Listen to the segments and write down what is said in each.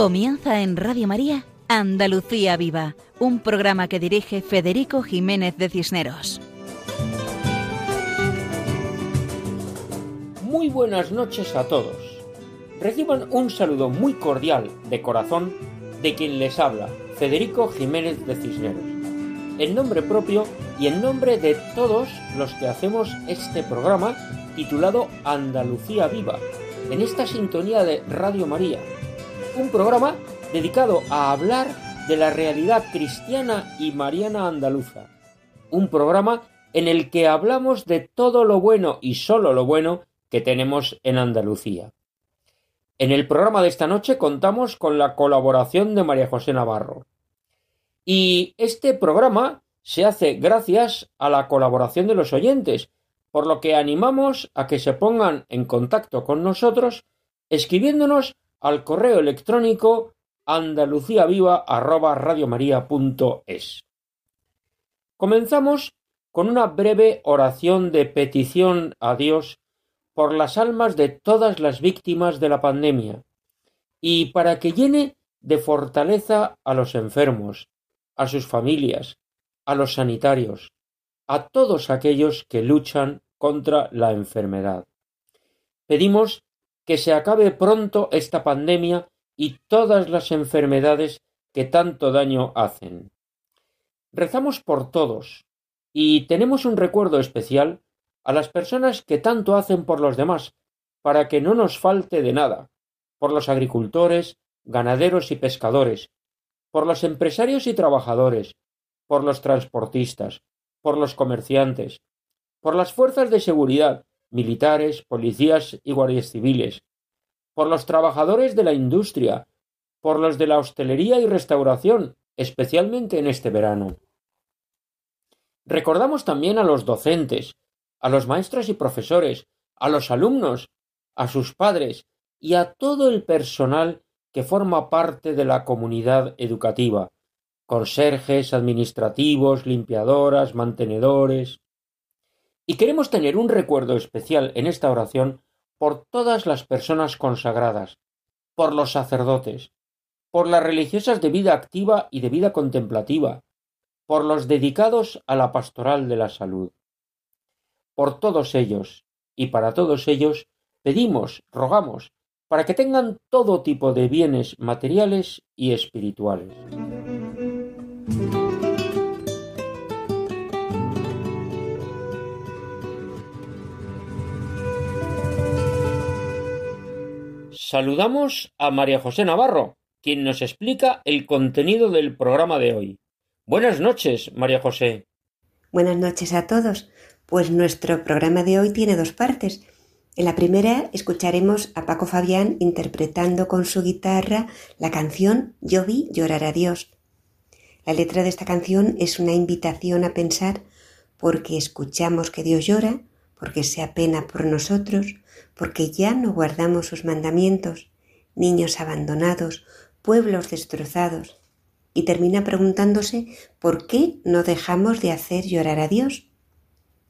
Comienza en Radio María Andalucía Viva, un programa que dirige Federico Jiménez de Cisneros. Muy buenas noches a todos. Reciban un saludo muy cordial de corazón de quien les habla, Federico Jiménez de Cisneros, en nombre propio y en nombre de todos los que hacemos este programa titulado Andalucía Viva, en esta sintonía de Radio María un programa dedicado a hablar de la realidad cristiana y mariana andaluza. Un programa en el que hablamos de todo lo bueno y solo lo bueno que tenemos en Andalucía. En el programa de esta noche contamos con la colaboración de María José Navarro. Y este programa se hace gracias a la colaboración de los oyentes, por lo que animamos a que se pongan en contacto con nosotros escribiéndonos al correo electrónico andaluciaviva@radiomaria.es. Comenzamos con una breve oración de petición a Dios por las almas de todas las víctimas de la pandemia y para que llene de fortaleza a los enfermos, a sus familias, a los sanitarios, a todos aquellos que luchan contra la enfermedad. Pedimos que se acabe pronto esta pandemia y todas las enfermedades que tanto daño hacen. Rezamos por todos y tenemos un recuerdo especial a las personas que tanto hacen por los demás, para que no nos falte de nada, por los agricultores, ganaderos y pescadores, por los empresarios y trabajadores, por los transportistas, por los comerciantes, por las fuerzas de seguridad, militares, policías y guardias civiles, por los trabajadores de la industria, por los de la hostelería y restauración, especialmente en este verano. Recordamos también a los docentes, a los maestros y profesores, a los alumnos, a sus padres y a todo el personal que forma parte de la comunidad educativa, conserjes, administrativos, limpiadoras, mantenedores. Y queremos tener un recuerdo especial en esta oración por todas las personas consagradas, por los sacerdotes, por las religiosas de vida activa y de vida contemplativa, por los dedicados a la pastoral de la salud. Por todos ellos y para todos ellos pedimos, rogamos, para que tengan todo tipo de bienes materiales y espirituales. Saludamos a María José Navarro, quien nos explica el contenido del programa de hoy. Buenas noches, María José. Buenas noches a todos. Pues nuestro programa de hoy tiene dos partes. En la primera escucharemos a Paco Fabián interpretando con su guitarra la canción Yo vi llorar a Dios. La letra de esta canción es una invitación a pensar porque escuchamos que Dios llora, porque se apena por nosotros, porque ya no guardamos sus mandamientos, niños abandonados, pueblos destrozados, y termina preguntándose por qué no dejamos de hacer llorar a Dios.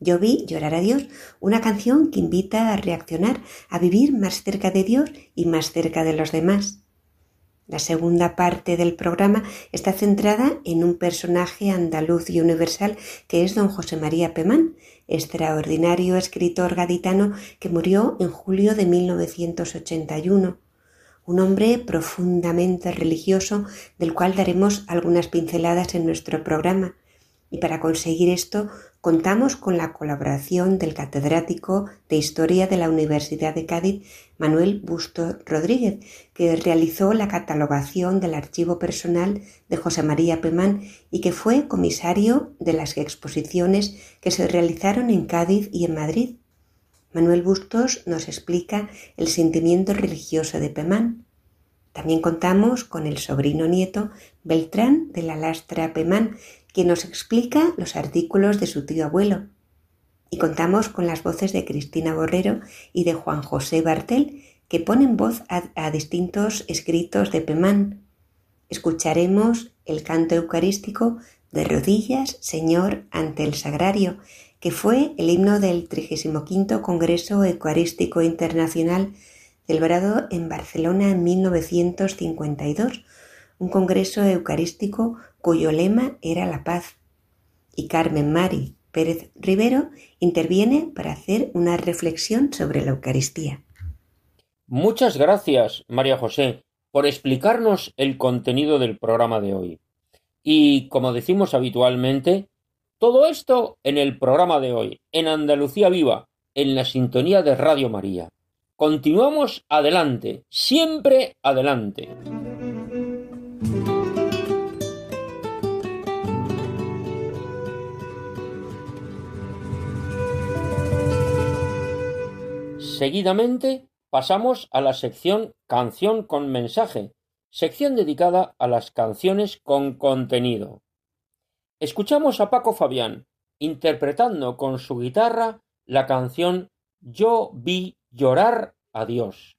Yo vi Llorar a Dios, una canción que invita a reaccionar, a vivir más cerca de Dios y más cerca de los demás. La segunda parte del programa está centrada en un personaje andaluz y universal que es don José María Pemán, extraordinario escritor gaditano que murió en julio de 1981. Un hombre profundamente religioso del cual daremos algunas pinceladas en nuestro programa. Y para conseguir esto contamos con la colaboración del catedrático de Historia de la Universidad de Cádiz, Manuel Busto Rodríguez, que realizó la catalogación del archivo personal de José María Pemán y que fue comisario de las exposiciones que se realizaron en Cádiz y en Madrid. Manuel Bustos nos explica el sentimiento religioso de Pemán. También contamos con el sobrino nieto Beltrán de la Lastra Pemán, quien nos explica los artículos de su tío abuelo. Y contamos con las voces de Cristina Borrero y de Juan José Bartel, que ponen voz a, distintos escritos de Pemán. Escucharemos el canto eucarístico de rodillas, Señor, ante el sagrario, que fue el himno del 35 Congreso Eucarístico Internacional celebrado en Barcelona en 1952, un congreso eucarístico cuyo lema era la paz. Y Carmen Mari Pérez Rivero interviene para hacer una reflexión sobre la Eucaristía. Muchas gracias, María José, por explicarnos el contenido del programa de hoy. Y, como decimos habitualmente, todo esto en el programa de hoy, en Andalucía Viva, en la sintonía de Radio María. Continuamos adelante, siempre adelante. Seguidamente pasamos a la sección Canción con mensaje, sección dedicada a las canciones con contenido. Escuchamos a Paco Fabián interpretando con su guitarra la canción Yo vi llorar a Dios.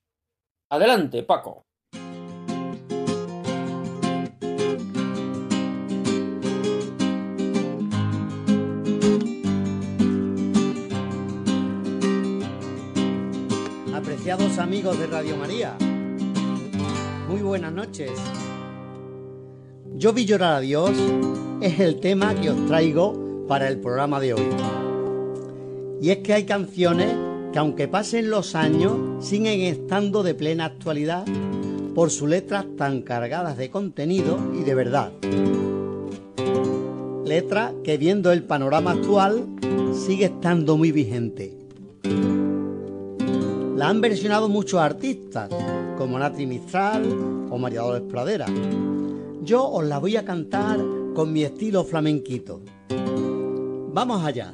Adelante, Paco. Apreciados amigos de Radio María, muy buenas noches. Yo vi llorar a Dios es el tema que os traigo para el programa de hoy. Y es que hay canciones que aunque pasen los años siguen estando de plena actualidad por sus letras tan cargadas de contenido y de verdad. Letra que viendo el panorama actual sigue estando muy vigente. La han versionado muchos artistas, como Nati Mistral o María Dolores Pradera. Yo os la voy a cantar con mi estilo flamenquito. Vamos allá.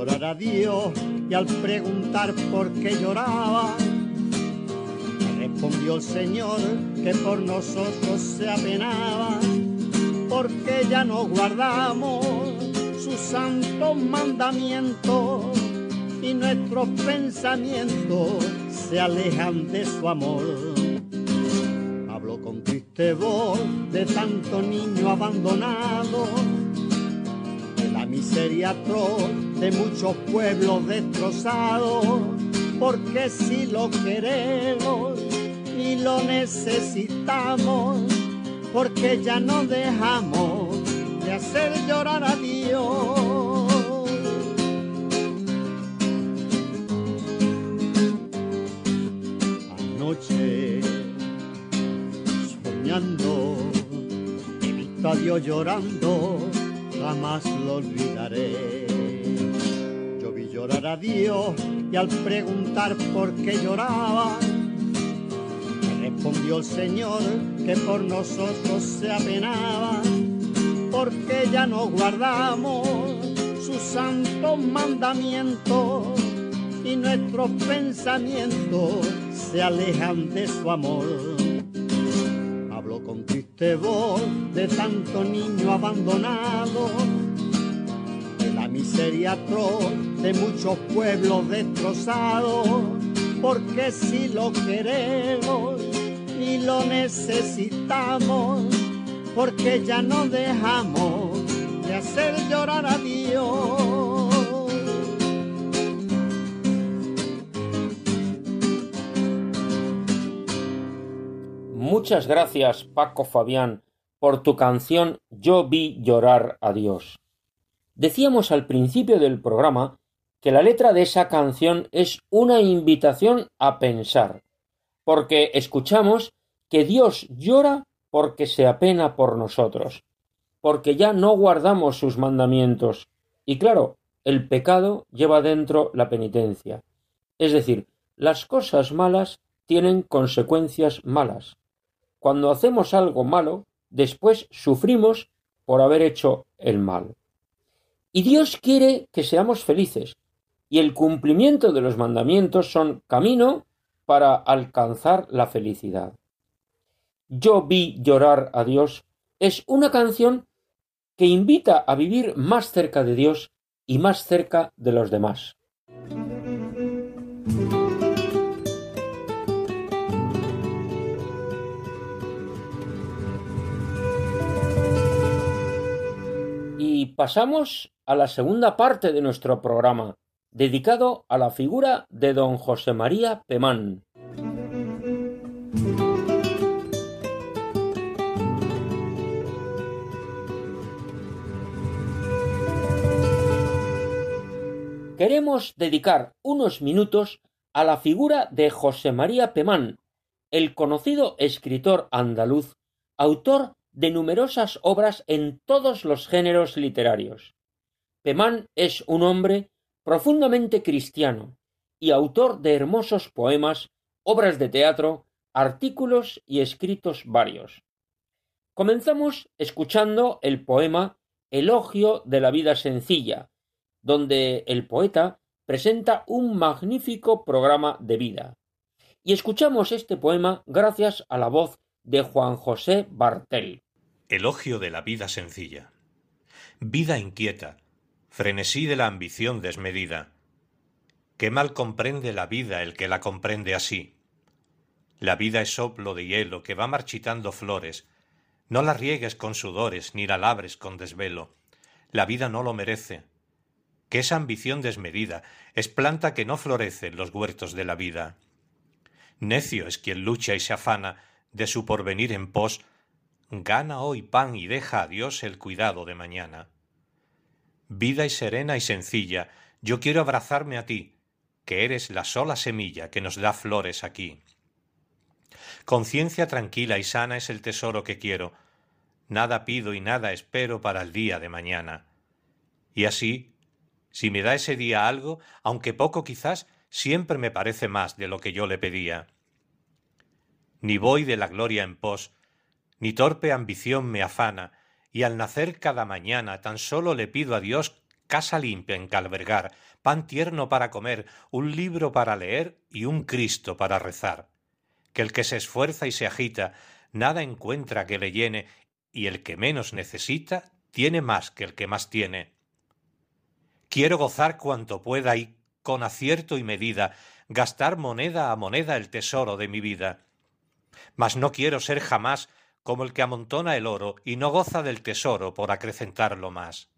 llorar a Dios y al preguntar por qué lloraba, respondió el Señor que por nosotros se apenaba, porque ya no guardamos sus santos mandamientos y nuestros pensamientos se alejan de su amor. Voz de tanto niño abandonado, de la miseria atroz de muchos pueblos destrozados, porque si lo queremos y lo necesitamos, porque ya no dejamos de hacer llorar a Dios. a Dios llorando, jamás lo olvidaré. Llorar a Dios y al preguntar por qué lloraba, me respondió el Señor que por nosotros se apenaba, porque ya no guardamos sus santos mandamientos y nuestros pensamientos se alejan de su amor. Voz de tanto niño abandonado, de la miseria atroz de muchos pueblos destrozados, porque si lo queremos y lo necesitamos, porque ya no dejamos de hacer llorar a Dios. Muchas gracias, Paco Fabián, por tu canción Yo vi llorar a Dios. Decíamos al principio del programa que la letra de esa canción es una invitación a pensar, porque escuchamos que Dios llora porque se apena por nosotros, porque ya no guardamos sus mandamientos. Y claro, el pecado lleva dentro la penitencia. Es decir, las cosas malas tienen consecuencias malas. Cuando hacemos algo malo, después sufrimos por haber hecho el mal. Y Dios quiere que seamos felices, y el cumplimiento de los mandamientos son camino para alcanzar la felicidad. Yo vi llorar a Dios es una canción que invita a vivir más cerca de Dios y más cerca de los demás. Y pasamos a la segunda parte de nuestro programa, dedicado a la figura de don José María Pemán. Queremos dedicar unos minutos a la figura de José María Pemán, el conocido escritor andaluz, autor de numerosas obras en todos los géneros literarios. Pemán es un hombre profundamente cristiano y autor de hermosos poemas, obras de teatro, artículos y escritos varios. Comenzamos escuchando el poema Elogio de la vida sencilla, donde el poeta presenta un magnífico programa de vida. Y escuchamos este poema gracias a la voz de Juan José Bartel. Elogio de la vida sencilla. Vida inquieta, frenesí de la ambición desmedida. Qué mal comprende la vida el que la comprende así. La vida es soplo de hielo que va marchitando flores. No la riegues con sudores ni la labres con desvelo. La vida no lo merece. Que esa ambición desmedida es planta que no florece en los huertos de la vida. Necio es quien lucha y se afana de su porvenir en pos, gana hoy pan y deja a Dios el cuidado de mañana vida y serena y sencilla, yo quiero abrazarme a ti, que eres la sola semilla que nos da flores aquí. Conciencia tranquila y sana es el tesoro que quiero, nada pido y nada espero para el día de mañana. Y así, si me da ese día algo, aunque poco quizás, siempre me parece más de lo que yo le pedía. Ni voy de la gloria en pos, ni torpe ambición me afana, y al nacer cada mañana tan solo le pido a Dios casa limpia en que albergar, pan tierno para comer, un libro para leer y un Cristo para rezar. Que el que se esfuerza y se agita, nada encuentra que le llene, y el que menos necesita, tiene más que el que más tiene. Quiero gozar cuanto pueda y, con acierto y medida, gastar moneda a moneda el tesoro de mi vida. Mas no quiero ser jamás como el que amontona el oro y no goza del tesoro por acrecentarlo más.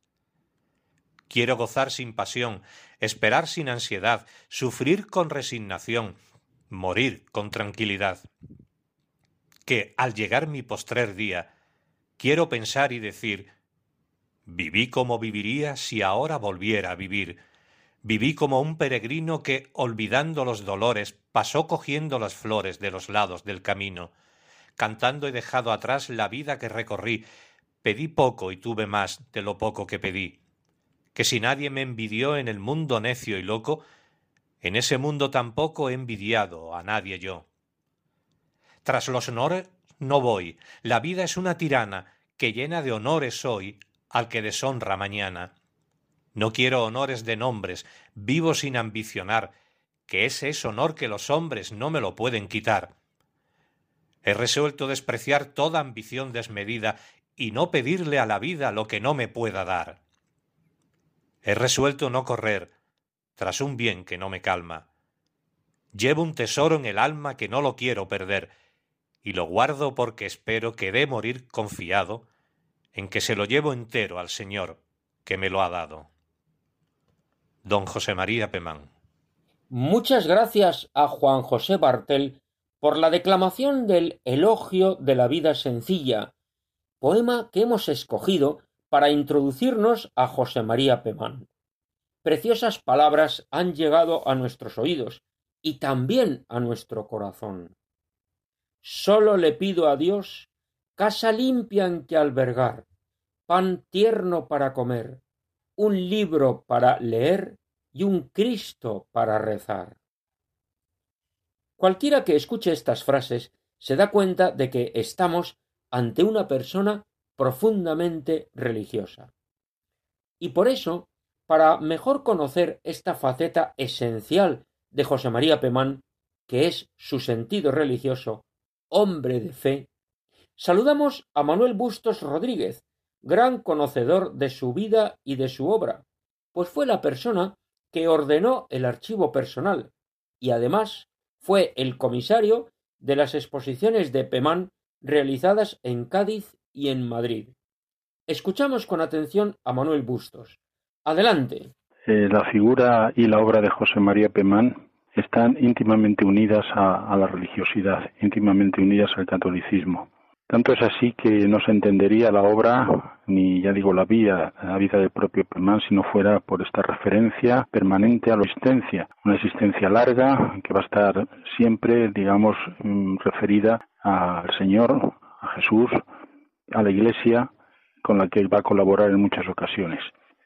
Quiero gozar sin pasión, esperar sin ansiedad, sufrir con resignación, morir con tranquilidad. Que, al llegar mi postrer día, quiero pensar y decir Viví como viviría si ahora volviera a vivir. Viví como un peregrino que, olvidando los dolores, pasó cogiendo las flores de los lados del camino cantando he dejado atrás la vida que recorrí. Pedí poco y tuve más de lo poco que pedí. Que si nadie me envidió en el mundo necio y loco, en ese mundo tampoco he envidiado a nadie yo. Tras los honores no voy, la vida es una tirana, que llena de honores hoy al que deshonra mañana. No quiero honores de nombres, vivo sin ambicionar, que ese es honor que los hombres no me lo pueden quitar. He resuelto despreciar toda ambición desmedida y no pedirle a la vida lo que no me pueda dar. He resuelto no correr tras un bien que no me calma. Llevo un tesoro en el alma que no lo quiero perder, y lo guardo porque espero que dé morir confiado en que se lo llevo entero al Señor que me lo ha dado. Don José María Pemán. Muchas gracias a Juan José Bartel por la declamación del Elogio de la vida sencilla, poema que hemos escogido para introducirnos a José María Pemán. preciosas palabras han llegado a nuestros oídos y también a nuestro corazón. Solo le pido a Dios casa limpia en que albergar, pan tierno para comer, un libro para leer y un Cristo para rezar. Cualquiera que escuche estas frases se da cuenta de que estamos ante una persona profundamente religiosa. Y por eso, para mejor conocer esta faceta esencial de José María Pemán, que es su sentido religioso, hombre de fe, saludamos a Manuel Bustos Rodríguez, gran conocedor de su vida y de su obra, pues fue la persona que ordenó el archivo personal y además fue el comisario de las exposiciones de Pemán realizadas en Cádiz y en Madrid. Escuchamos con atención a Manuel Bustos. Adelante. Eh, la figura y la obra de José María Pemán están íntimamente unidas a, la religiosidad, íntimamente unidas al catolicismo. Tanto es así que no se entendería la obra, ni ya digo la vida, la vida del propio Pemán, si no fuera por esta referencia permanente a la existencia, una existencia larga que va a estar siempre, digamos, mm, referida al Señor, a Jesús, a la Iglesia, con la que él va a colaborar en muchas ocasiones.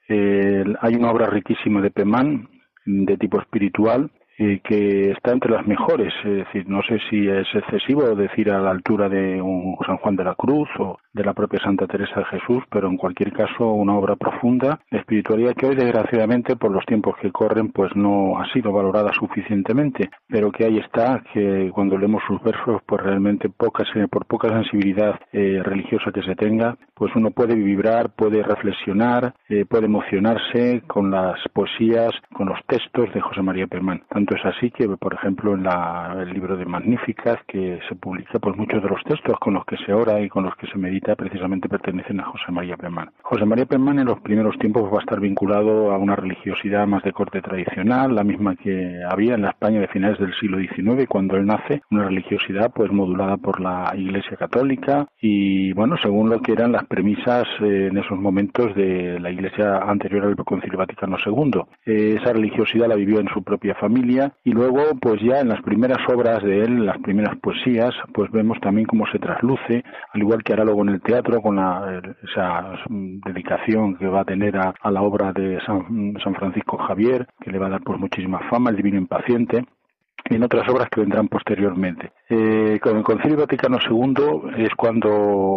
hay una obra riquísima de Pemán, de tipo espiritual, eh, que está entre las mejores. Es decir, no sé si es excesivo decir a la altura de un San Juan de la Cruz o de la propia Santa Teresa de Jesús, pero en cualquier caso una obra profunda espiritualidad que hoy desgraciadamente por los tiempos que corren pues no ha sido valorada suficientemente, pero que ahí está, que cuando leemos sus versos pues realmente por poca sensibilidad eh, religiosa que se tenga, pues uno puede vibrar, puede reflexionar, eh, puede emocionarse con las poesías, con los textos de José María Permán. Tanto es así que, por ejemplo, en el libro de Magníficas que se publica, pues muchos de los textos con los que se ora y con los que se medita precisamente pertenecen a José María Permán. José María Permán en los primeros tiempos va a estar vinculado a una religiosidad más de corte tradicional, la misma que había en la España de finales del siglo XIX cuando él nace, una religiosidad pues modulada por la Iglesia Católica y bueno, según lo que eran las premisas eh, en esos momentos de la Iglesia anterior al Concilio Vaticano II. Eh, esa religiosidad la vivió en su propia familia y luego pues ya en las primeras obras de él, las primeras poesías, pues vemos también cómo se trasluce, al igual que hará luego en el teatro con la, esa dedicación que va a tener a, la obra de San, San, Francisco Javier, que le va a dar pues muchísima fama, el Divino Impaciente, en otras obras que vendrán posteriormente. Eh, con el Concilio Vaticano II es cuando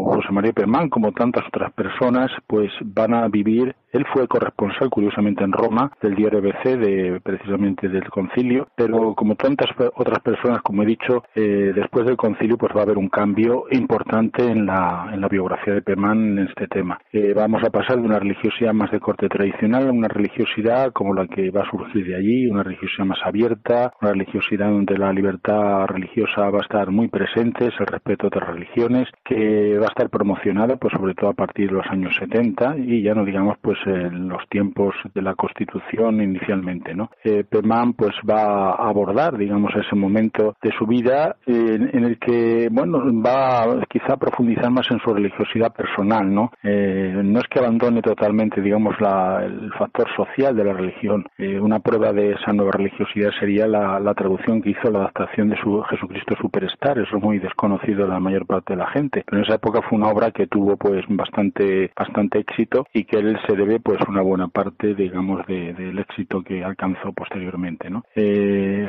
José María Permán, como tantas otras personas, pues van a vivir él fue corresponsal, curiosamente, en Roma del diario ABC, de, precisamente del concilio, pero como tantas otras personas, como he dicho, eh, después del concilio pues va a haber un cambio importante en la, en la biografía de Pemán en este tema. Eh, vamos a pasar de una religiosidad más de corte tradicional a una religiosidad como la que va a surgir de allí, una religiosidad más abierta, una religiosidad donde la libertad religiosa va a estar muy presente, el respeto a otras religiones, que va a estar promocionada pues sobre todo a partir de los años 70 y ya no digamos pues en los tiempos de la Constitución inicialmente, ¿no? Eh, Perman pues va a abordar, digamos, ese momento de su vida en, el que, bueno, va quizá a profundizar más en su religiosidad personal, ¿no? Eh, no es que abandone totalmente, digamos, la, el factor social de la religión. Eh, una prueba de esa nueva religiosidad sería la, traducción que hizo, la adaptación de su Jesucristo Superstar. Es muy desconocido de la mayor parte de la gente. Pero en esa época fue una obra que tuvo, pues, bastante, bastante éxito y que él se debe pues una buena parte digamos del éxito que alcanzó posteriormente ¿no? Eh,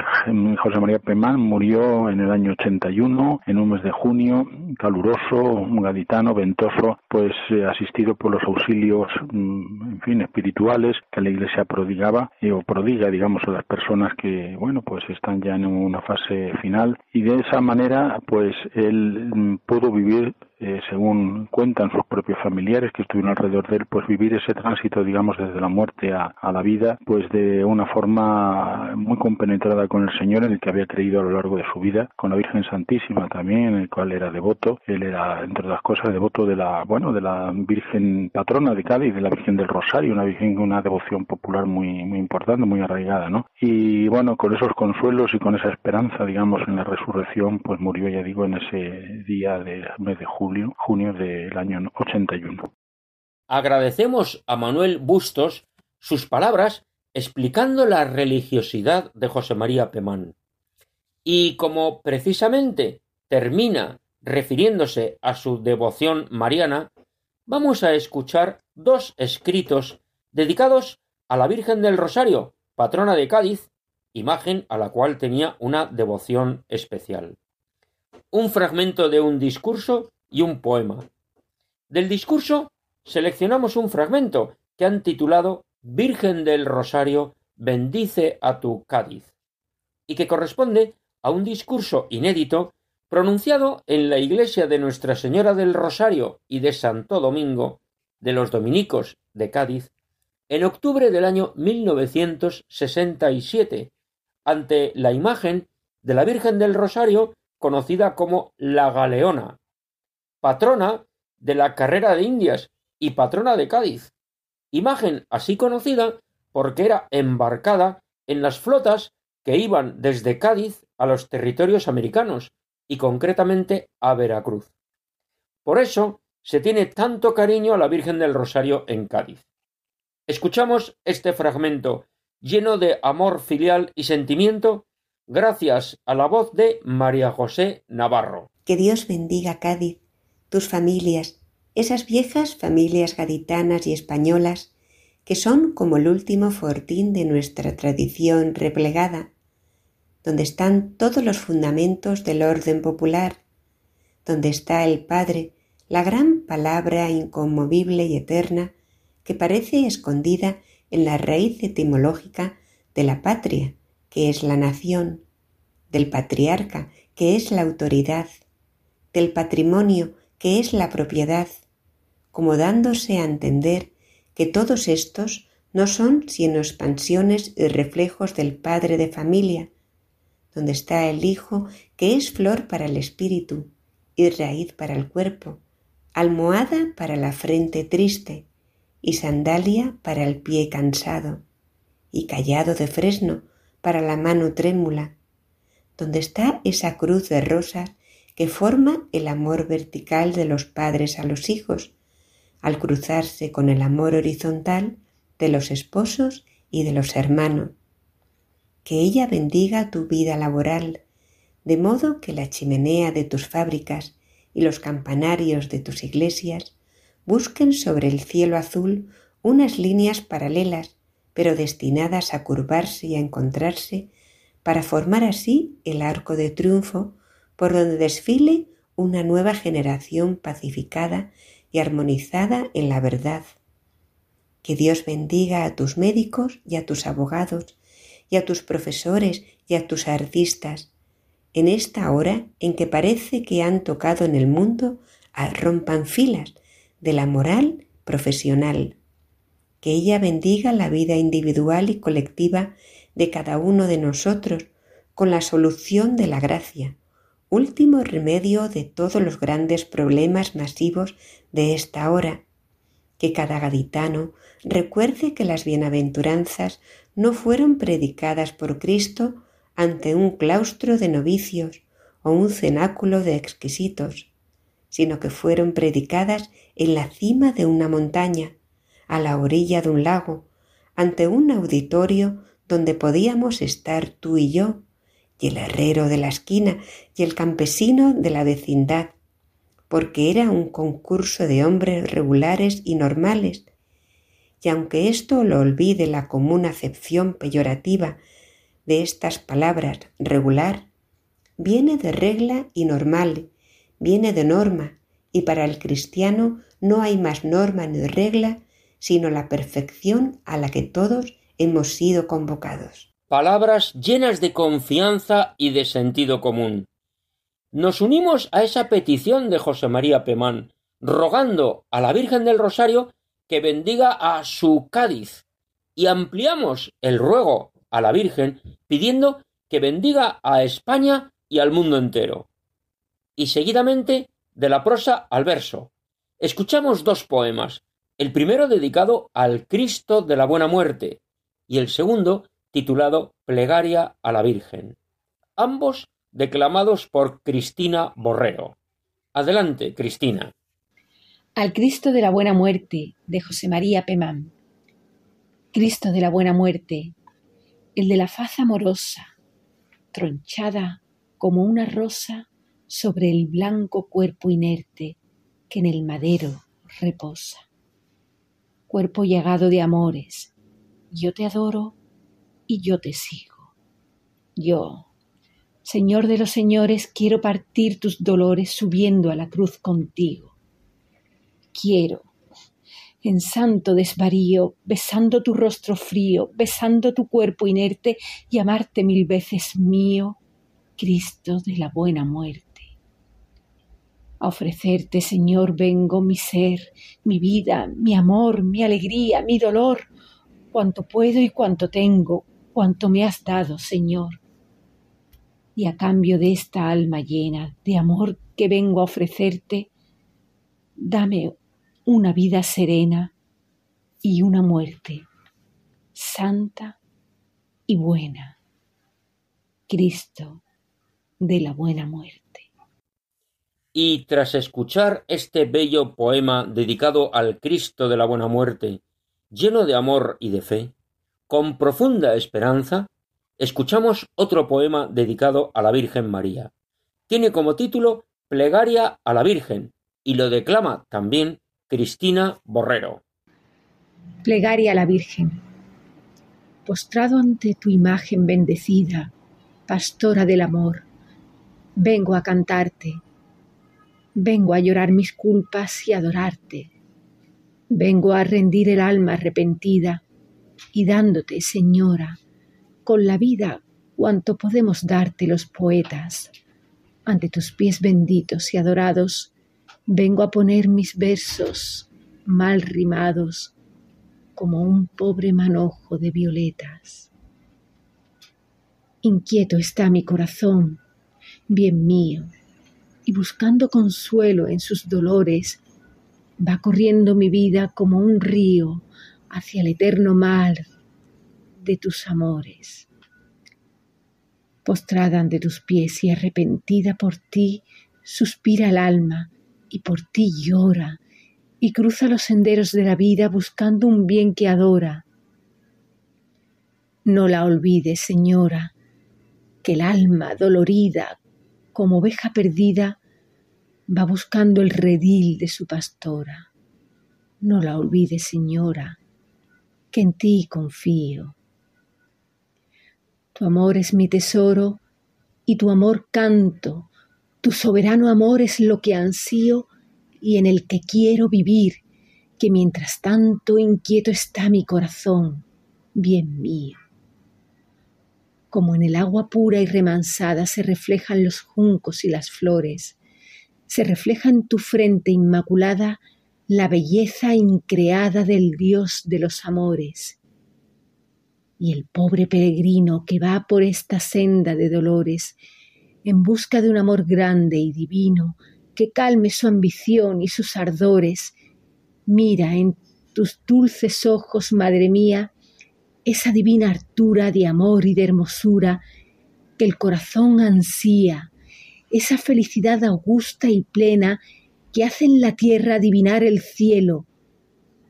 José María Pemán murió en el año 81 en un mes de junio caluroso gaditano ventoso pues eh, asistido por los auxilios mm, en fin espirituales que la Iglesia prodigaba eh, o prodiga digamos a las personas que bueno pues están ya en una fase final. Y de esa manera pues él mm, pudo vivir eh, según cuentan sus propios familiares que estuvieron alrededor de él, pues vivir ese tránsito, digamos, desde la muerte a, la vida, pues de una forma muy compenetrada con el Señor, en el que había creído a lo largo de su vida, con la Virgen Santísima también, en el cual era devoto. Él era, entre otras cosas, devoto de la, bueno, de la Virgen patrona de Cádiz, de la Virgen del Rosario, una Virgen con una devoción popular muy, muy importante, muy arraigada, ¿no? Y bueno, con esos consuelos y con esa esperanza, digamos, en la resurrección, pues murió, ya digo, en ese día del mes de junio del año 81. Agradecemos a Manuel Bustos sus palabras explicando la religiosidad de José María Pemán. Y como precisamente termina refiriéndose a su devoción mariana, vamos a escuchar dos escritos dedicados a la Virgen del Rosario, patrona de Cádiz, imagen a la cual tenía una devoción especial. Un fragmento de un discurso y un poema. Del discurso seleccionamos un fragmento que han titulado Virgen del Rosario, bendice a tu Cádiz, y que corresponde a un discurso inédito pronunciado en la iglesia de Nuestra Señora del Rosario y de Santo Domingo de los Dominicos de Cádiz en octubre del año 1967, ante la imagen de la Virgen del Rosario conocida como la Galeona, patrona de la carrera de Indias y patrona de Cádiz, imagen así conocida porque era embarcada en las flotas que iban desde Cádiz a los territorios americanos y concretamente a Veracruz. Por eso se tiene tanto cariño a la Virgen del Rosario en Cádiz. Escuchamos este fragmento lleno de amor filial y sentimiento gracias a la voz de María José Navarro. Que Dios bendiga Cádiz, tus familias, esas viejas familias gaditanas y españolas que son como el último fortín de nuestra tradición replegada, donde están todos los fundamentos del orden popular, donde está el Padre, la gran palabra inconmovible y eterna que parece escondida en la raíz etimológica de la patria, que es la nación, del patriarca, que es la autoridad, del patrimonio, que es la propiedad, como dándose a entender que todos estos no son sino expansiones y reflejos del padre de familia, donde está el Hijo, que es flor para el espíritu y raíz para el cuerpo, almohada para la frente triste y sandalia para el pie cansado, y callado de fresno para la mano trémula, donde está esa cruz de rosas que forma el amor vertical de los padres a los hijos, al cruzarse con el amor horizontal de los esposos y de los hermanos, que ella bendiga tu vida laboral, de modo que la chimenea de tus fábricas y los campanarios de tus iglesias busquen sobre el cielo azul unas líneas paralelas, pero destinadas a curvarse y a encontrarse, para formar así el arco de triunfo por donde desfile una nueva generación pacificada y armonizada en la verdad. Que Dios bendiga a tus médicos y a tus abogados, y a tus profesores y a tus artistas, en esta hora en que parece que han tocado en el mundo a rompan filas de la moral profesional. Que ella bendiga la vida individual y colectiva de cada uno de nosotros con la solución de la gracia, último remedio de todos los grandes problemas masivos de esta hora. Que cada gaditano recuerde que las bienaventuranzas no fueron predicadas por Cristo ante un claustro de novicios o un cenáculo de exquisitos, sino que fueron predicadas en la cima de una montaña, a la orilla de un lago, ante un auditorio donde podíamos estar tú y yo, y el herrero de la esquina y el campesino de la vecindad, porque era un concurso de hombres regulares y normales, y aunque esto lo olvide la común acepción peyorativa de estas palabras regular, viene de regla y normal, viene de norma, y para el cristiano no hay más norma ni regla sino la perfección a la que todos hemos sido convocados. Palabras llenas de confianza y de sentido común. Nos unimos a esa petición de José María Pemán, rogando a la Virgen del Rosario que bendiga a su Cádiz y ampliamos el ruego a la Virgen pidiendo que bendiga a España y al mundo entero. Y seguidamente de la prosa al verso. Escuchamos dos poemas, el primero dedicado al Cristo de la Buena Muerte y el segundo titulado Plegaria a la Virgen, ambos declamados por Cristina Borrero. Adelante, Cristina. Al Cristo de la Buena Muerte de José María Pemán. Cristo de la buena muerte, el de la faz amorosa, tronchada como una rosa sobre el blanco cuerpo inerte que en el madero reposa. Cuerpo llagado de amores, yo te adoro y yo te sigo. Yo, Señor de los señores, quiero partir tus dolores subiendo a la cruz contigo. Quiero, en santo desvarío, besando tu rostro frío, besando tu cuerpo inerte y amarte mil veces mío, Cristo de la buena muerte. A ofrecerte, Señor, vengo mi ser, mi vida, mi amor, mi alegría, mi dolor, cuanto puedo y cuanto tengo, cuanto me has dado, Señor. Y a cambio de esta alma llena de amor que vengo a ofrecerte, dame una vida serena y una muerte santa y buena. Cristo de la buena muerte. Y tras escuchar este bello poema dedicado al Cristo de la buena muerte, lleno de amor y de fe, con profunda esperanza, escuchamos otro poema dedicado a la Virgen María. Tiene como título Plegaria a la Virgen y lo declama también Cristina Borrero. Plegaria a la Virgen. Postrado ante tu imagen bendecida, pastora del amor, vengo a cantarte, vengo a llorar mis culpas y adorarte, vengo a rendir el alma arrepentida y dándote, Señora, con la vida cuanto podemos darte los poetas, ante tus pies benditos y adorados, vengo a poner mis versos mal rimados como un pobre manojo de violetas. Inquieto está mi corazón, bien mío, y buscando consuelo en sus dolores, va corriendo mi vida como un río hacia el eterno mar de tus amores. Postrada ante tus pies y arrepentida por ti, suspira el alma y por ti llora y cruza los senderos de la vida buscando un bien que adora. No la olvides, Señora, que el alma dolorida, como oveja perdida, va buscando el redil de su pastora. No la olvides, Señora, que en ti confío. Tu amor es mi tesoro y tu amor canto tu soberano amor es lo que ansío y en el que quiero vivir, que mientras tanto inquieto está mi corazón, bien mío. Como en el agua pura y remansada se reflejan los juncos y las flores, se refleja en tu frente inmaculada la belleza increada del Dios de los amores. Y el pobre peregrino que va por esta senda de dolores en busca de un amor grande y divino que calme su ambición y sus ardores. Mira en tus dulces ojos, Madre mía, esa divina hartura de amor y de hermosura que el corazón ansía, esa felicidad augusta y plena que hace en la tierra adivinar el cielo,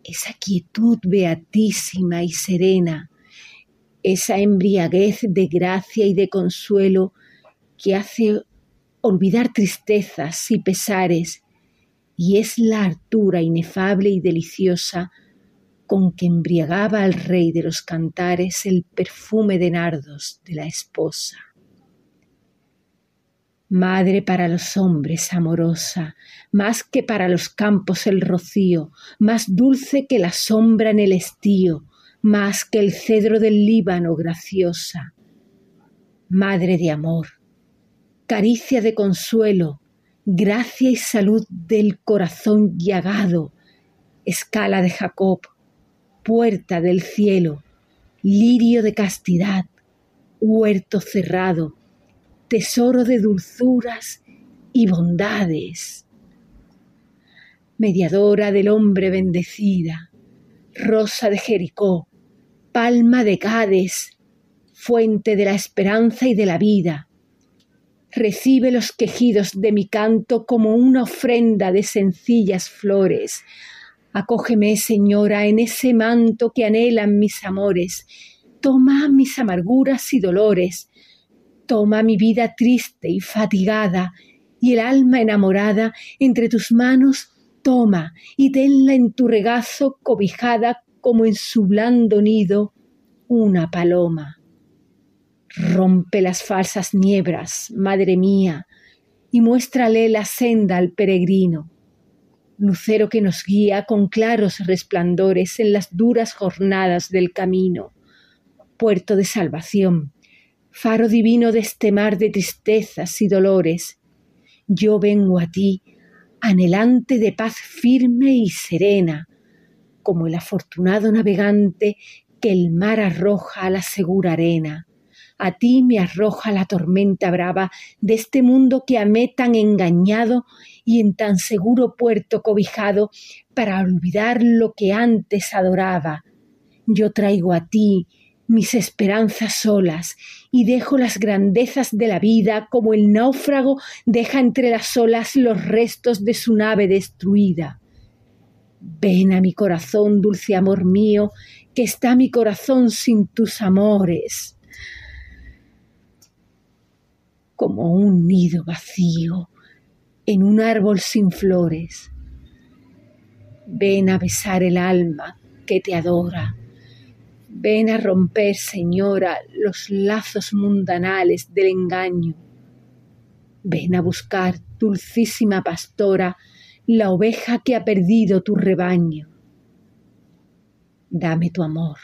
esa quietud beatísima y serena, esa embriaguez de gracia y de consuelo que hace olvidar tristezas y pesares, y es la hartura inefable y deliciosa con que embriagaba al rey de los cantares el perfume de nardos de la esposa. Madre para los hombres amorosa, más que para los campos el rocío, más dulce que la sombra en el estío, más que el cedro del Líbano graciosa. Madre de amor, caricia de consuelo, gracia y salud del corazón llagado, escala de Jacob, puerta del cielo, lirio de castidad, huerto cerrado, tesoro de dulzuras y bondades. Mediadora del hombre bendecida, rosa de Jericó, palma de Cades, fuente de la esperanza y de la vida, Recibe los quejidos de mi canto como una ofrenda de sencillas flores. Acógeme, Señora, en ese manto que anhelan mis amores. Toma mis amarguras y dolores. Toma mi vida triste y fatigada, y el alma enamorada entre tus manos toma y tenla en tu regazo cobijada como en su blando nido una paloma. Rompe las falsas niebras, madre mía, y muéstrale la senda al peregrino. Lucero que nos guía con claros resplandores en las duras jornadas del camino. Puerto de salvación, faro divino de este mar de tristezas y dolores. Yo vengo a ti, anhelante de paz firme y serena, como el afortunado navegante que el mar arroja a la segura arena. A ti me arroja la tormenta brava de este mundo que amé tan engañado y en tan seguro puerto cobijado para olvidar lo que antes adoraba. Yo traigo a ti mis esperanzas solas y dejo las grandezas de la vida como el náufrago deja entre las olas los restos de su nave destruida. Ven a mi corazón, dulce amor mío, que está mi corazón sin tus amores. Como un nido vacío en un árbol sin flores. Ven a besar el alma que te adora. Ven a romper, Señora, los lazos mundanales del engaño. Ven a buscar, dulcísima pastora, la oveja que ha perdido tu rebaño. Dame tu amor,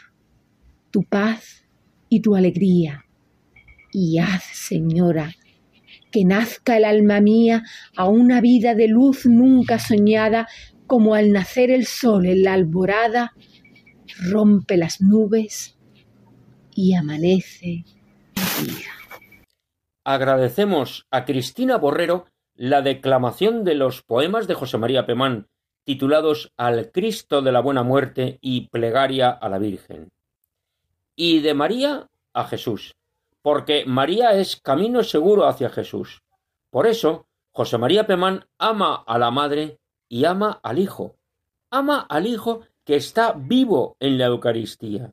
tu paz y tu alegría, y haz, Señora, que nazca el alma mía a una vida de luz nunca soñada, como al nacer el sol en la alborada, rompe las nubes y amanece el día. Agradecemos a Cristina Borrero la declamación de los poemas de José María Pemán, titulados Al Cristo de la Buena Muerte y Plegaria a la Virgen. Y de María a Jesús, porque María es camino seguro hacia Jesús. Por eso, José María Pemán ama a la Madre y ama al Hijo. Ama al Hijo que está vivo en la Eucaristía.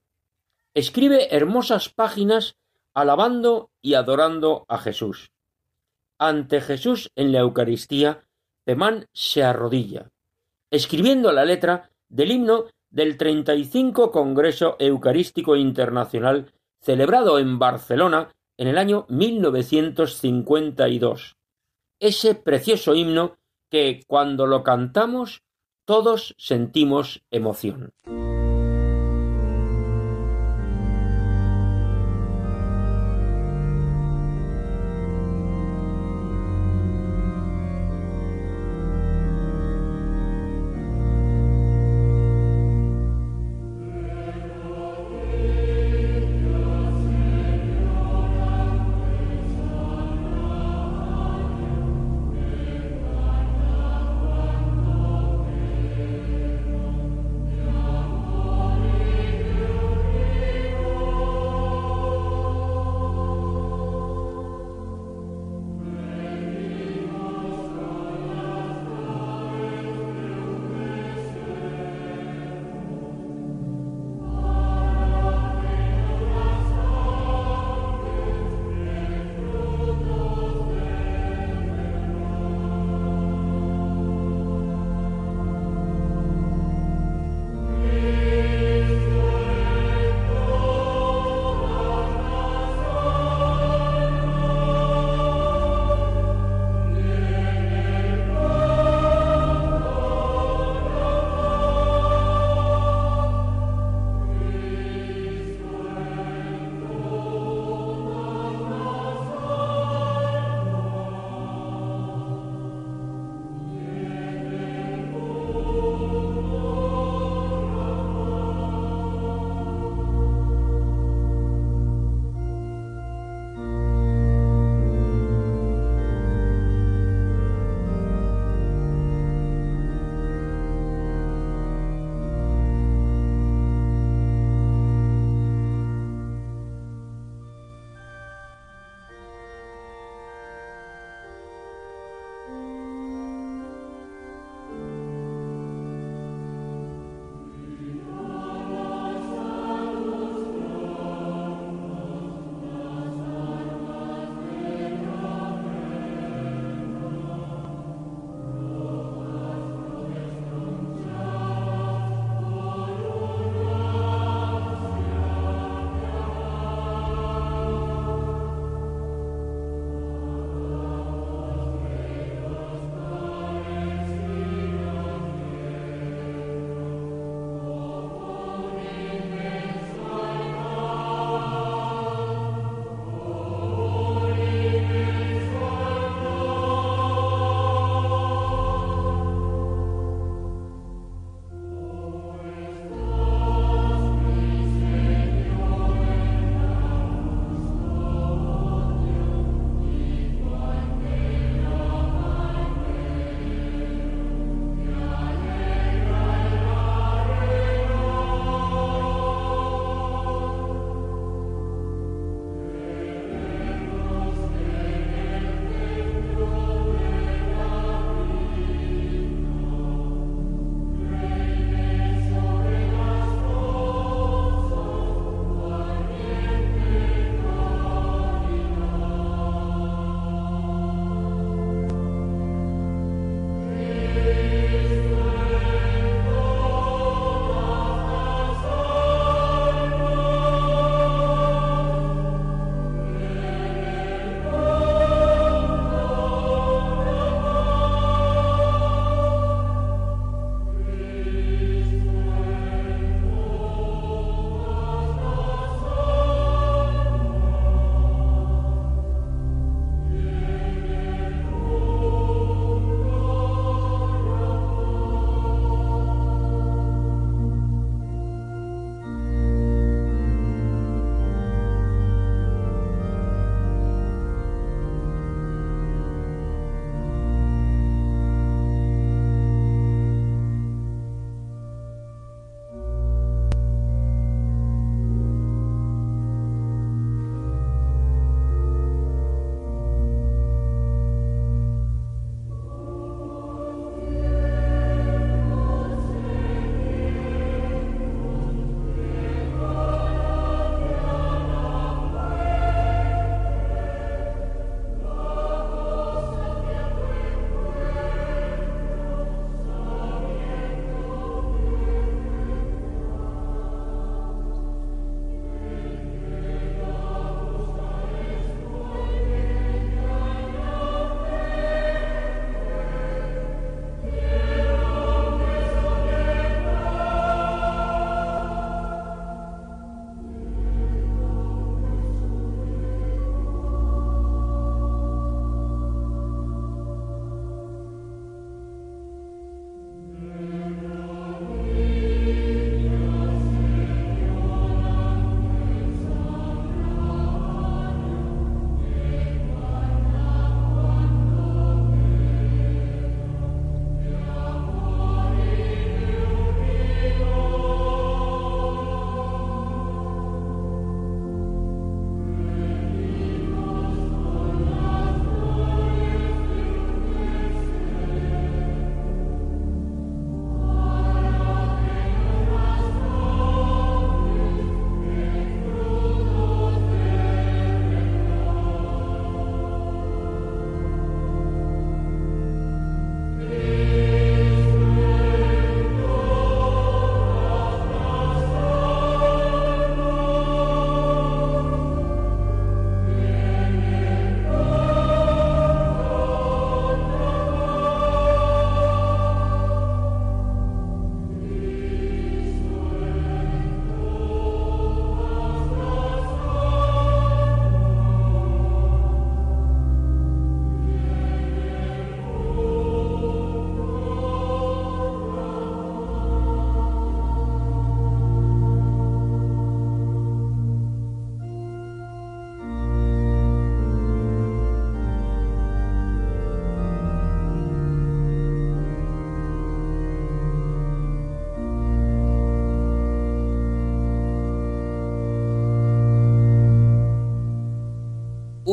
Escribe hermosas páginas alabando y adorando a Jesús. Ante Jesús en la Eucaristía, Pemán se arrodilla, escribiendo la letra del himno del 35 Congreso Eucarístico Internacional celebrado en Barcelona en el año 1952. Ese precioso himno que cuando lo cantamos todos sentimos emoción.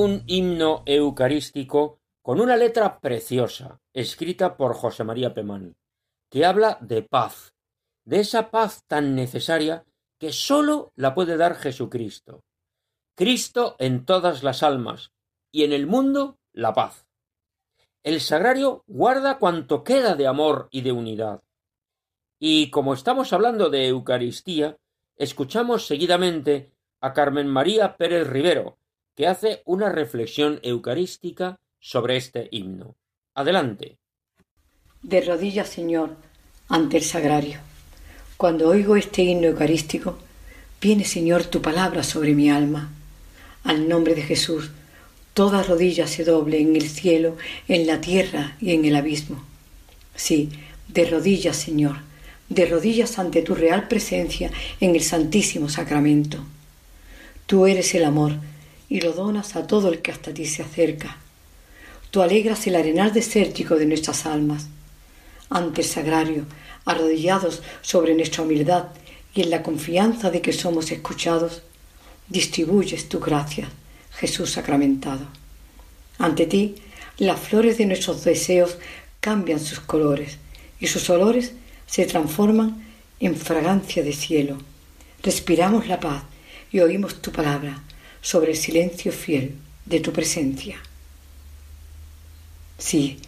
Un himno eucarístico con una letra preciosa, escrita por José María Pemán, que habla de paz, de esa paz tan necesaria que sólo la puede dar Jesucristo. Cristo en todas las almas y en el mundo la paz. El sagrario guarda cuanto queda de amor y de unidad. Y como estamos hablando de Eucaristía, escuchamos seguidamente a Carmen María Pérez Rivero, que hace una reflexión eucarística sobre este himno. Adelante. De rodillas, Señor, ante el sagrario. Cuando oigo este himno eucarístico, viene, Señor, tu palabra sobre mi alma. Al nombre de Jesús, toda rodilla se doble en el cielo, en la tierra y en el abismo. Sí, de rodillas, Señor, de rodillas ante tu real presencia en el Santísimo Sacramento. Tú eres el amor y lo donas a todo el que hasta ti se acerca. Tú alegras el arenal desértico de nuestras almas. Ante el sagrario, arrodillados sobre nuestra humildad y en la confianza de que somos escuchados, distribuyes tu gracia, Jesús sacramentado. Ante ti, las flores de nuestros deseos cambian sus colores y sus olores se transforman en fragancia de cielo. Respiramos la paz y oímos tu palabra sobre el silencio fiel de tu presencia. Sí,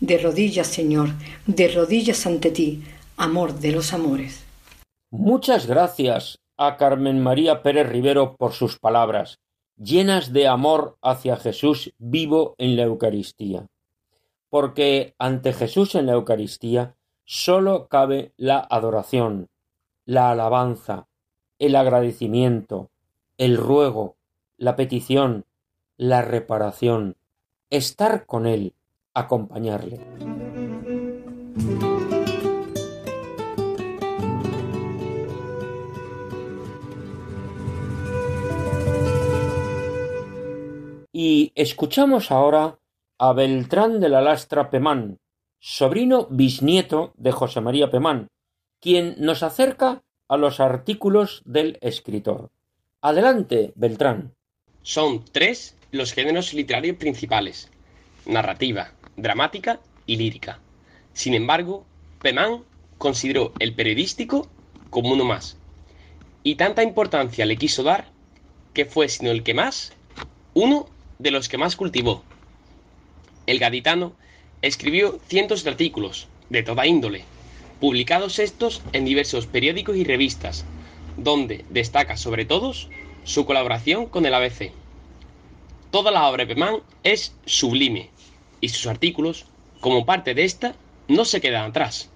de rodillas, Señor, de rodillas ante ti, amor de los amores. Muchas gracias a Carmen María Pérez Rivero por sus palabras, llenas de amor hacia Jesús vivo en la Eucaristía. Porque ante Jesús en la Eucaristía sólo cabe la adoración, la alabanza, el agradecimiento, el ruego, la petición, la reparación, estar con Él, acompañarle. Y escuchamos ahora a Beltrán de la Lastra Pemán, sobrino bisnieto de José María Pemán, quien nos acerca a los artículos del escritor. Adelante, Beltrán. Son tres los géneros literarios principales, narrativa, dramática y lírica. Sin embargo, Pemán consideró el periodístico como uno más, y tanta importancia le quiso dar que fue sino el que más, uno de los que más cultivó. El gaditano escribió cientos de artículos, de toda índole, publicados estos en diversos periódicos y revistas, donde destaca sobre todos su colaboración con el ABC. Toda la obra de Pemán es sublime, y sus artículos, como parte de esta, no se quedan atrás.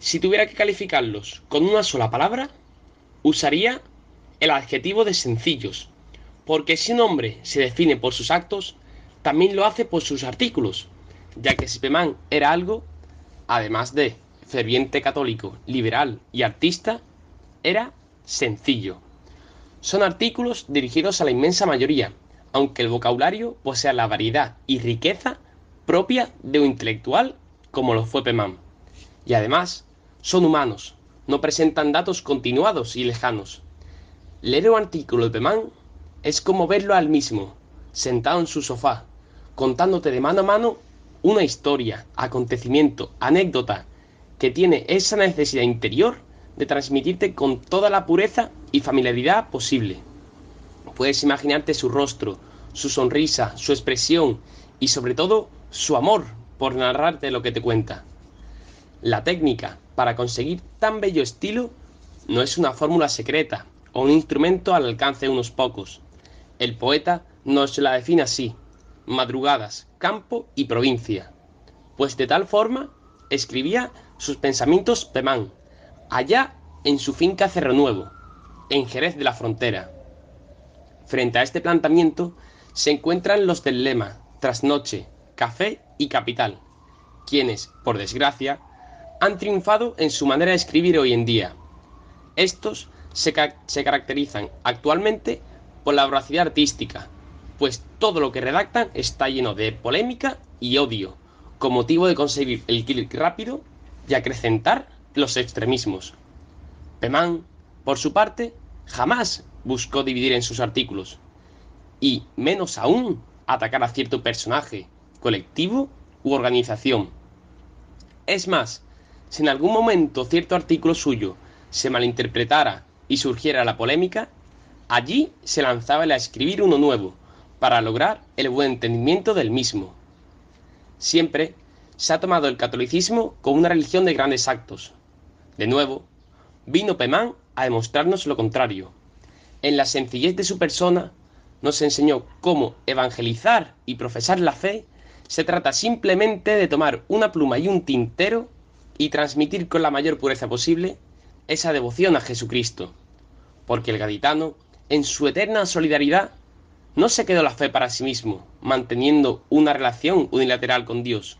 Si tuviera que calificarlos con una sola palabra, usaría el adjetivo de sencillos, porque si un hombre se define por sus actos, también lo hace por sus artículos, ya que si Pemán era algo, además de ferviente católico, liberal y artista, era sencillo. Son artículos dirigidos a la inmensa mayoría, aunque el vocabulario posea la variedad y riqueza propia de un intelectual como lo fue Pemán. Y además, son humanos, no presentan datos continuados y lejanos. Leer un artículo de Pemán es como verlo al mismo, sentado en su sofá, contándote de mano a mano una historia, acontecimiento, anécdota que tiene esa necesidad interior de transmitirte con toda la pureza y familiaridad posible. Puedes imaginarte su rostro, su sonrisa, su expresión y sobre todo su amor por narrarte lo que te cuenta. La técnica para conseguir tan bello estilo no es una fórmula secreta o un instrumento al alcance de unos pocos. El poeta nos la define así, madrugadas, campo y provincia, pues de tal forma escribía sus pensamientos Pemán, allá en su finca Cerro Nuevo, en Jerez de la Frontera. Frente a este planteamiento se encuentran los del lema Trasnoche, Café y Capital, quienes, por desgracia, han triunfado en su manera de escribir hoy en día. Estos se, caracterizan actualmente por la voracidad artística, pues todo lo que redactan está lleno de polémica y odio, con motivo de conseguir el clic rápido y acrecentar los extremismos. Pemán, por su parte, jamás buscó dividir en sus artículos. y, menos aún, atacar a cierto personaje, colectivo u organización. Es más, si en algún momento cierto artículo suyo se malinterpretara y surgiera la polémica, allí se lanzaba a escribir uno nuevo, para lograr el buen entendimiento del mismo. Siempre se ha tomado el catolicismo como una religión de grandes actos. De nuevo, vino Pemán a demostrarnos lo contrario. En la sencillez de su persona, nos enseñó cómo evangelizar y profesar la fe se trata simplemente de tomar una pluma y un tintero y transmitir con la mayor pureza posible esa devoción a Jesucristo. Porque el gaditano, en su eterna solidaridad, no se quedó la fe para sí mismo, manteniendo una relación unilateral con Dios,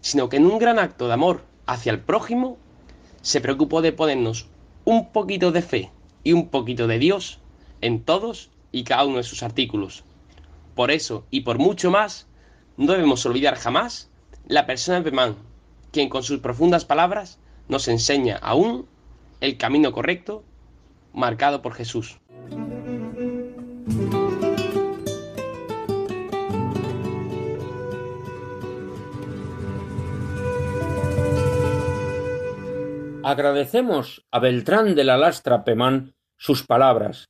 sino que en un gran acto de amor hacia el prójimo, se preocupó de ponernos un poquito de fe y un poquito de Dios en todos y cada uno de sus artículos. Por eso, y por mucho más, no debemos olvidar jamás la persona de Pemán, quien con sus profundas palabras nos enseña aún el camino correcto marcado por Jesús. Agradecemos a Beltrán de la Lastra Pemán sus palabras,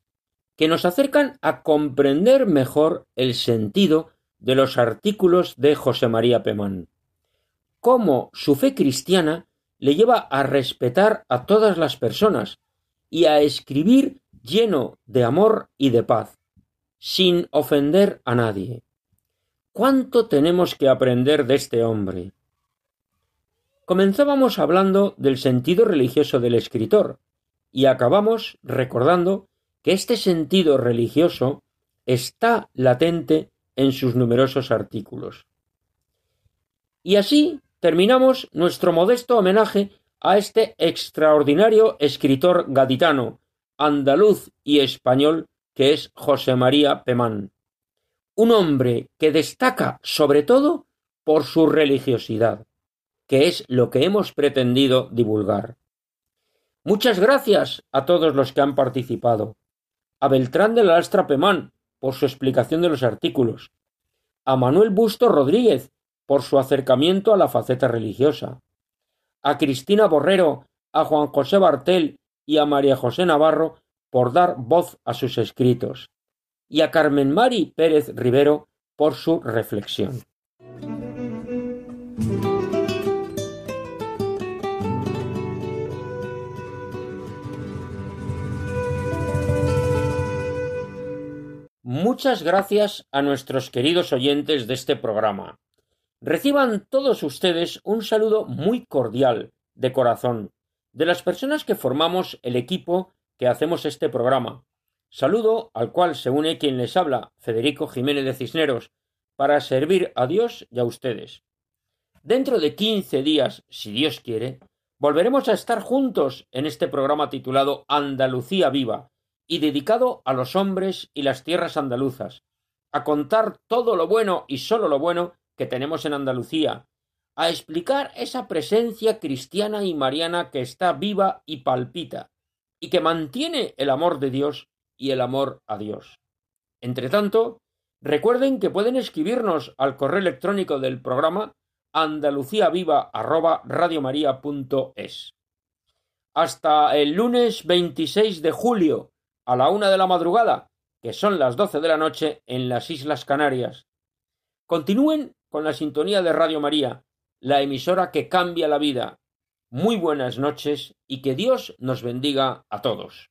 que nos acercan a comprender mejor el sentido de los artículos de José María Pemán. Cómo su fe cristiana le lleva a respetar a todas las personas y a escribir lleno de amor y de paz, sin ofender a nadie. ¿Cuánto tenemos que aprender de este hombre? Comenzábamos hablando del sentido religioso del escritor y acabamos recordando que este sentido religioso está latente en sus numerosos artículos. Y así terminamos nuestro modesto homenaje a este extraordinario escritor gaditano, andaluz y español que es José María Pemán. Un hombre que destaca sobre todo por su religiosidad que es lo que hemos pretendido divulgar. Muchas gracias a todos los que han participado. A Beltrán de la Lastra Pemán por su explicación de los artículos. A Manuel Busto Rodríguez por su acercamiento a la faceta religiosa. A Cristina Borrero, a Juan José Bartel y a María José Navarro por dar voz a sus escritos. Y a Carmen Mari Pérez Rivero por su reflexión. Muchas gracias a nuestros queridos oyentes de este programa. Reciban todos ustedes un saludo muy cordial, de corazón, de las personas que formamos el equipo que hacemos este programa. Saludo al cual se une quien les habla, Federico Jiménez de Cisneros, para servir a Dios y a ustedes. Dentro de quince días, si Dios quiere, volveremos a estar juntos en este programa titulado Andalucía Viva, y dedicado a los hombres y las tierras andaluzas, a contar todo lo bueno y sólo lo bueno que tenemos en Andalucía, a explicar esa presencia cristiana y mariana que está viva y palpita, y que mantiene el amor de Dios y el amor a Dios. Entre tanto, recuerden que pueden escribirnos al correo electrónico del programa andaluciaviva@radiomaria.es. Hasta el lunes 26 de julio a la una de la madrugada, que son las doce de la noche en las Islas Canarias. Continúen con la sintonía de Radio María, la emisora que cambia la vida. Muy buenas noches y que Dios nos bendiga a todos.